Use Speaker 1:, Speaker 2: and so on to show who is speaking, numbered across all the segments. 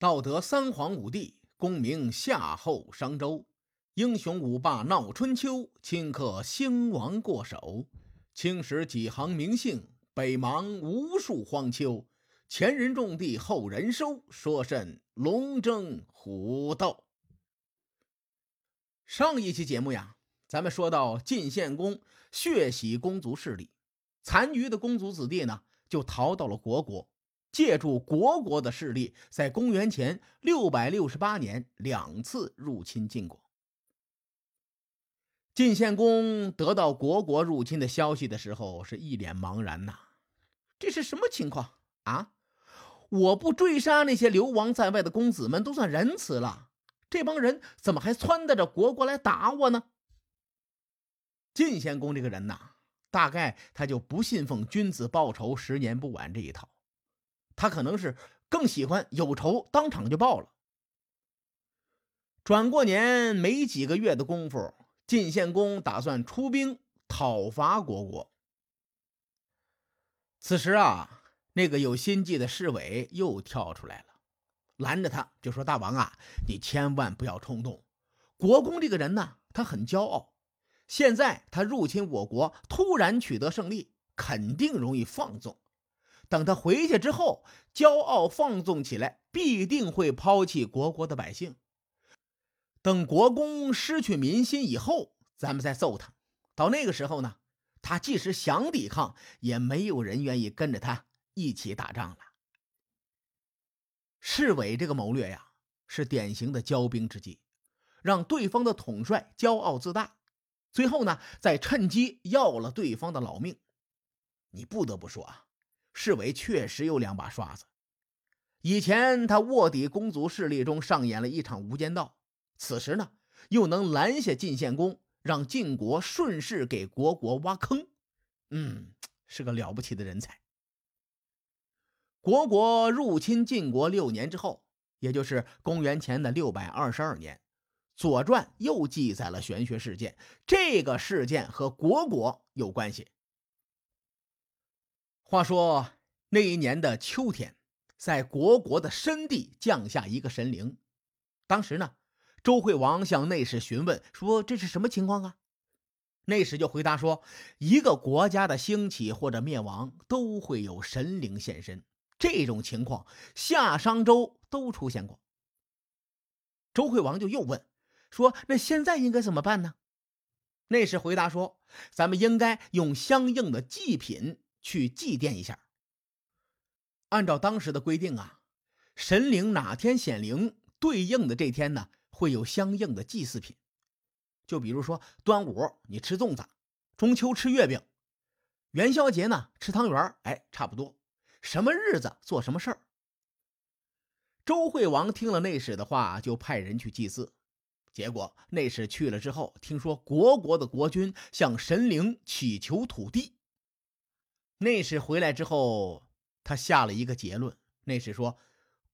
Speaker 1: 道德三皇五帝，功名夏后商周，英雄五霸闹春秋，顷刻兴亡过手。青史几行名姓，北邙无数荒丘。前人种地，后人收，说甚龙争虎斗？上一期节目呀，咱们说到晋献公血洗公族势力，残余的公族子弟呢，就逃到了国国。借助国国的势力，在公元前六百六十八年两次入侵晋国。晋献公得到国国入侵的消息的时候，是一脸茫然呐。这是什么情况啊？我不追杀那些流亡在外的公子们，都算仁慈了。这帮人怎么还撺掇着国国来打我呢？晋献公这个人呐，大概他就不信奉“君子报仇，十年不晚”这一套。他可能是更喜欢有仇当场就报了。转过年没几个月的功夫，晋献公打算出兵讨伐国国。此时啊，那个有心计的侍卫又跳出来了，拦着他就说：“大王啊，你千万不要冲动。国公这个人呢，他很骄傲。现在他入侵我国，突然取得胜利，肯定容易放纵。”等他回去之后，骄傲放纵起来，必定会抛弃国国的百姓。等国公失去民心以后，咱们再揍他。到那个时候呢，他即使想抵抗，也没有人愿意跟着他一起打仗了。侍卫这个谋略呀，是典型的骄兵之计，让对方的统帅骄傲自大，最后呢，再趁机要了对方的老命。你不得不说啊。侍卫确实有两把刷子。以前他卧底公族势力中上演了一场无间道，此时呢又能拦下晋献公，让晋国顺势给国国挖坑，嗯，是个了不起的人才。国国入侵晋国六年之后，也就是公元前的六百二十二年，《左传》又记载了玄学事件，这个事件和国国有关系。话说那一年的秋天，在国国的深地降下一个神灵。当时呢，周惠王向内史询问说：“这是什么情况啊？”内史就回答说：“一个国家的兴起或者灭亡，都会有神灵现身。这种情况，夏商周都出现过。”周惠王就又问说：“那现在应该怎么办呢？”内史回答说：“咱们应该用相应的祭品。”去祭奠一下。按照当时的规定啊，神灵哪天显灵，对应的这天呢，会有相应的祭祀品。就比如说端午你吃粽子，中秋吃月饼，元宵节呢吃汤圆哎，差不多。什么日子做什么事儿。周惠王听了内史的话，就派人去祭祀。结果内史去了之后，听说国国的国君向神灵祈求土地。内史回来之后，他下了一个结论。内史说：“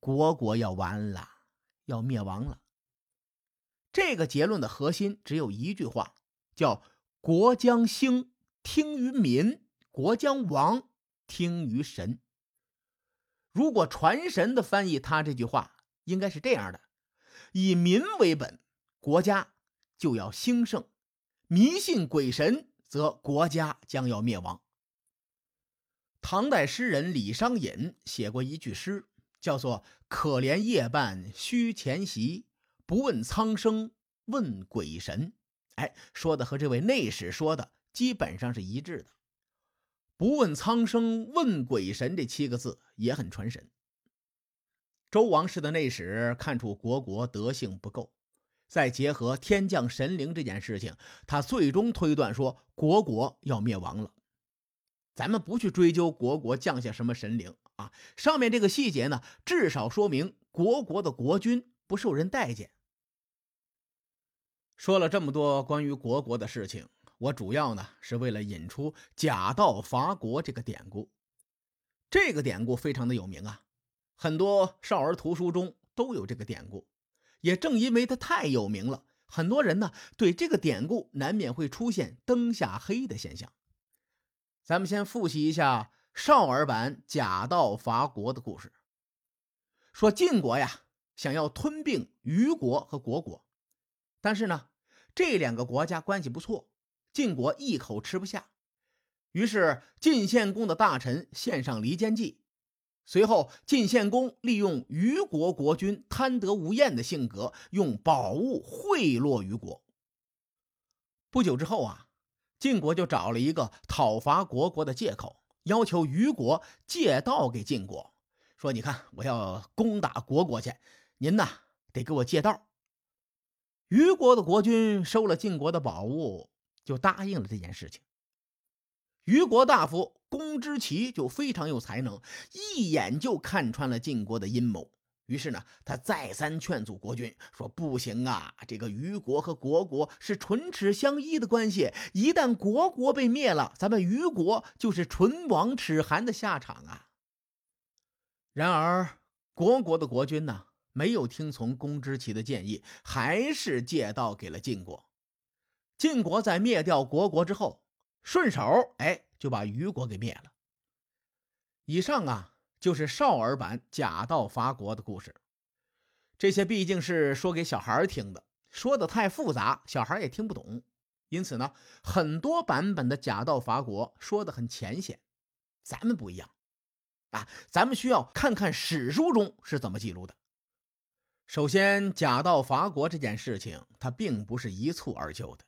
Speaker 1: 国国要完了，要灭亡了。”这个结论的核心只有一句话，叫“国将兴，听于民；国将亡，听于神。”如果传神的翻译他这句话，应该是这样的：以民为本，国家就要兴盛；迷信鬼神，则国家将要灭亡。唐代诗人李商隐写过一句诗，叫做“可怜夜半虚前席，不问苍生问鬼神”。哎，说的和这位内史说的基本上是一致的。“不问苍生问鬼神”这七个字也很传神。周王室的内史看出国国德性不够，再结合天降神灵这件事情，他最终推断说国国要灭亡了。咱们不去追究国国降下什么神灵啊，上面这个细节呢，至少说明国国的国君不受人待见。说了这么多关于国国的事情，我主要呢是为了引出“假道伐国”这个典故。这个典故非常的有名啊，很多少儿图书中都有这个典故。也正因为它太有名了，很多人呢对这个典故难免会出现灯下黑的现象。咱们先复习一下少儿版假道伐国的故事。说晋国呀，想要吞并虞国和虢国，但是呢，这两个国家关系不错，晋国一口吃不下。于是晋献公的大臣献上离间计。随后，晋献公利用虞国国君贪得无厌的性格，用宝物贿赂虞国。不久之后啊，晋国就找了一个讨伐虢国的借口，要求虞国借道给晋国，说：“你看，我要攻打虢国去，您呐得给我借道。”虞国的国君收了晋国的宝物，就答应了这件事情。虞国大夫公之奇就非常有才能，一眼就看穿了晋国的阴谋。于是呢，他再三劝阻国君说：“不行啊，这个虞国和虢国是唇齿相依的关系，一旦虢国被灭了，咱们虞国就是唇亡齿寒的下场啊。”然而，虢国的国君呢，没有听从公之奇的建议，还是借道给了晋国。晋国在灭掉虢国之后。顺手哎，就把虞国给灭了。以上啊，就是少儿版假道伐国的故事。这些毕竟是说给小孩听的，说的太复杂，小孩也听不懂。因此呢，很多版本的假道伐国说的很浅显。咱们不一样啊，咱们需要看看史书中是怎么记录的。首先，假道伐国这件事情，它并不是一蹴而就的。《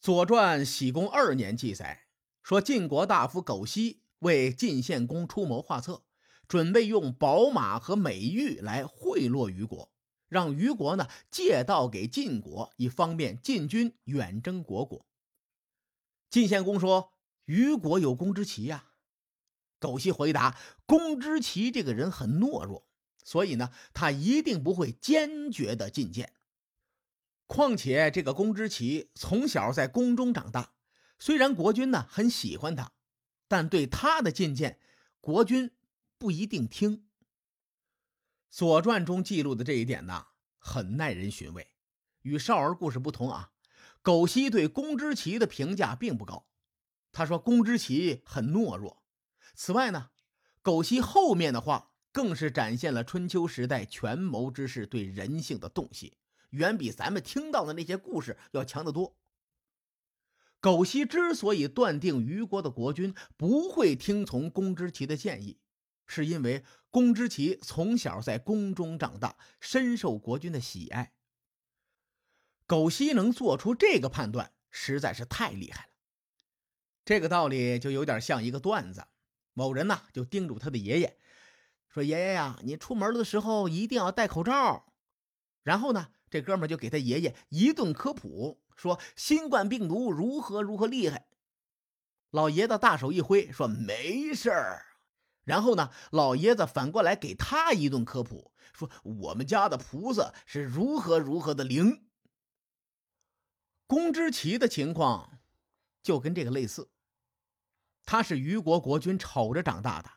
Speaker 1: 左传》喜公二年记载说，晋国大夫苟奚为晋献公出谋划策，准备用宝马和美玉来贿赂虞国，让虞国呢借道给晋国，以方便晋军远征虢国。晋献公说：“虞国有公之奇呀。”苟奚回答：“公之奇这个人很懦弱，所以呢，他一定不会坚决的进谏。”况且这个公之奇从小在宫中长大，虽然国君呢很喜欢他，但对他的进谏，国君不一定听。《左传》中记录的这一点呢，很耐人寻味。与少儿故事不同啊，苟奚对公之奇的评价并不高。他说公之奇很懦弱。此外呢，苟奚后面的话更是展现了春秋时代权谋之士对人性的洞悉。远比咱们听到的那些故事要强得多。苟奚之所以断定虞国的国君不会听从公之奇的建议，是因为公之奇从小在宫中长大，深受国君的喜爱。苟西能做出这个判断，实在是太厉害了。这个道理就有点像一个段子：某人呢就叮嘱他的爷爷说：“爷爷呀，你出门的时候一定要戴口罩。”然后呢？这哥们就给他爷爷一顿科普，说新冠病毒如何如何厉害。老爷子大手一挥，说没事儿。然后呢，老爷子反过来给他一顿科普，说我们家的菩萨是如何如何的灵。公之奇的情况就跟这个类似，他是虞国国君瞅着长大的，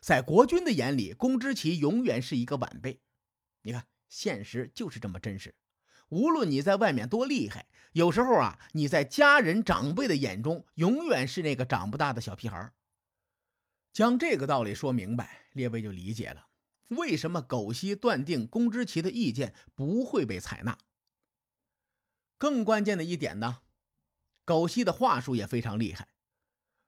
Speaker 1: 在国君的眼里，公之奇永远是一个晚辈。你看。现实就是这么真实，无论你在外面多厉害，有时候啊，你在家人长辈的眼中，永远是那个长不大的小屁孩。将这个道理说明白，列位就理解了为什么苟西断定公之奇的意见不会被采纳。更关键的一点呢，苟西的话术也非常厉害。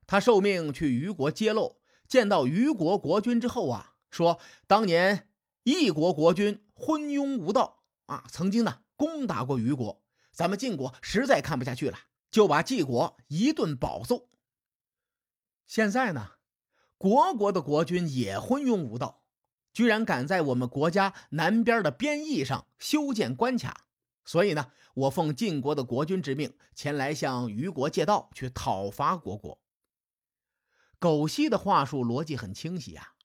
Speaker 1: 他受命去虞国揭露，见到虞国国君之后啊，说当年。异国国君昏庸无道啊，曾经呢攻打过虞国，咱们晋国实在看不下去了，就把晋国一顿暴揍。现在呢，虢国的国君也昏庸无道，居然敢在我们国家南边的边邑上修建关卡，所以呢，我奉晋国的国君之命前来向虞国借道，去讨伐虢国。苟西的话术逻辑很清晰啊。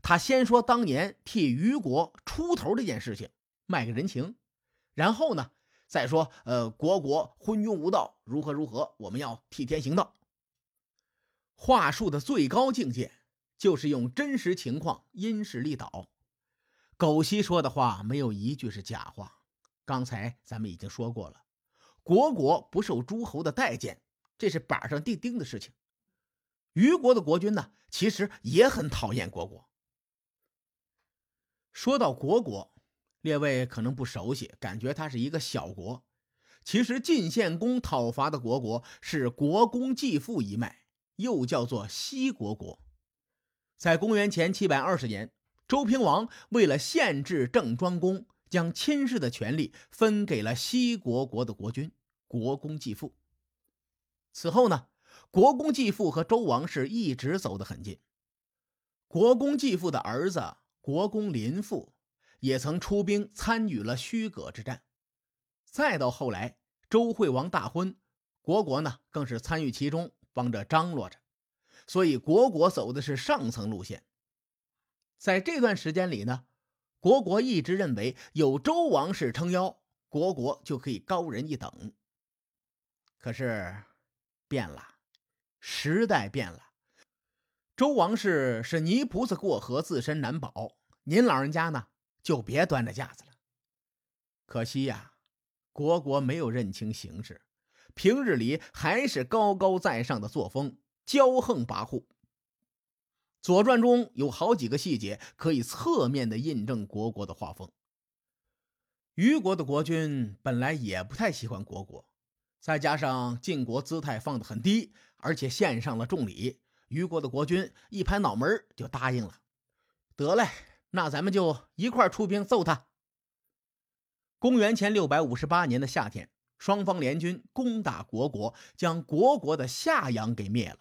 Speaker 1: 他先说当年替虞国出头这件事情，卖个人情，然后呢，再说呃，虢国昏庸无道，如何如何，我们要替天行道。话术的最高境界就是用真实情况因势利导。苟奚说的话没有一句是假话。刚才咱们已经说过了，虢国不受诸侯的待见，这是板上钉钉的事情。虞国的国君呢，其实也很讨厌虢国。说到国国，列位可能不熟悉，感觉它是一个小国。其实晋献公讨伐的国国是国公继父一脉，又叫做西国国。在公元前七百二十年，周平王为了限制郑庄公，将亲事的权利分给了西国国的国君国公继父。此后呢，国公继父和周王室一直走得很近。国公继父的儿子国公林父也曾出兵参与了虚葛之战。再到后来，周惠王大婚，国国呢更是参与其中，帮着张罗着。所以国国走的是上层路线。在这段时间里呢，国国一直认为有周王室撑腰，国国就可以高人一等。可是。变了，时代变了。周王室是泥菩萨过河，自身难保。您老人家呢，就别端着架子了。可惜呀，国国没有认清形势，平日里还是高高在上的作风，骄横跋扈。《左传》中有好几个细节可以侧面的印证国国的画风。虞国的国君本来也不太喜欢国国。再加上晋国姿态放得很低，而且献上了重礼，虞国的国君一拍脑门就答应了。得嘞，那咱们就一块出兵揍他。公元前六百五十八年的夏天，双方联军攻打国国，将国国的夏阳给灭了。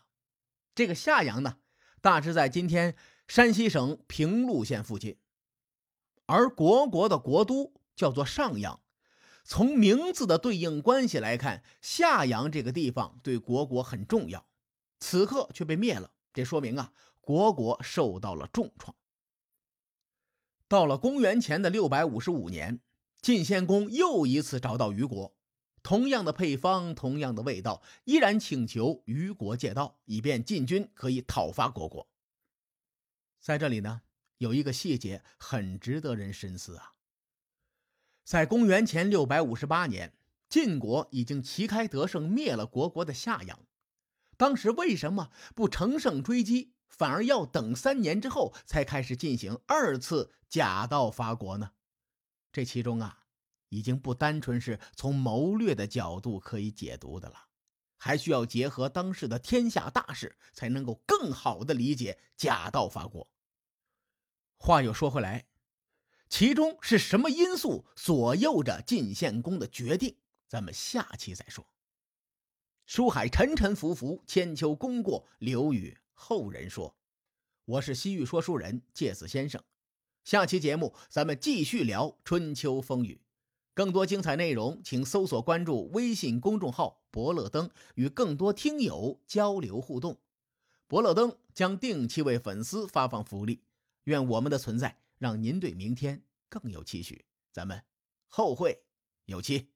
Speaker 1: 这个夏阳呢，大致在今天山西省平陆县附近，而国国的国都叫做上阳。从名字的对应关系来看，夏阳这个地方对国国很重要，此刻却被灭了，这说明啊，国国受到了重创。到了公元前的六百五十五年，晋献公又一次找到虞国，同样的配方，同样的味道，依然请求虞国借道，以便晋军可以讨伐国国。在这里呢，有一个细节很值得人深思啊。在公元前六百五十八年，晋国已经旗开得胜，灭了国国的夏阳。当时为什么不乘胜追击，反而要等三年之后才开始进行二次假道伐国呢？这其中啊，已经不单纯是从谋略的角度可以解读的了，还需要结合当时的天下大事，才能够更好的理解假道伐国。话又说回来。其中是什么因素左右着晋献公的决定？咱们下期再说。书海沉沉浮浮，千秋功过留与后人说。我是西域说书人介子先生。下期节目咱们继续聊春秋风雨。更多精彩内容，请搜索关注微信公众号“伯乐灯”，与更多听友交流互动。伯乐灯将定期为粉丝发放福利。愿我们的存在。让您对明天更有期许，咱们后会有期。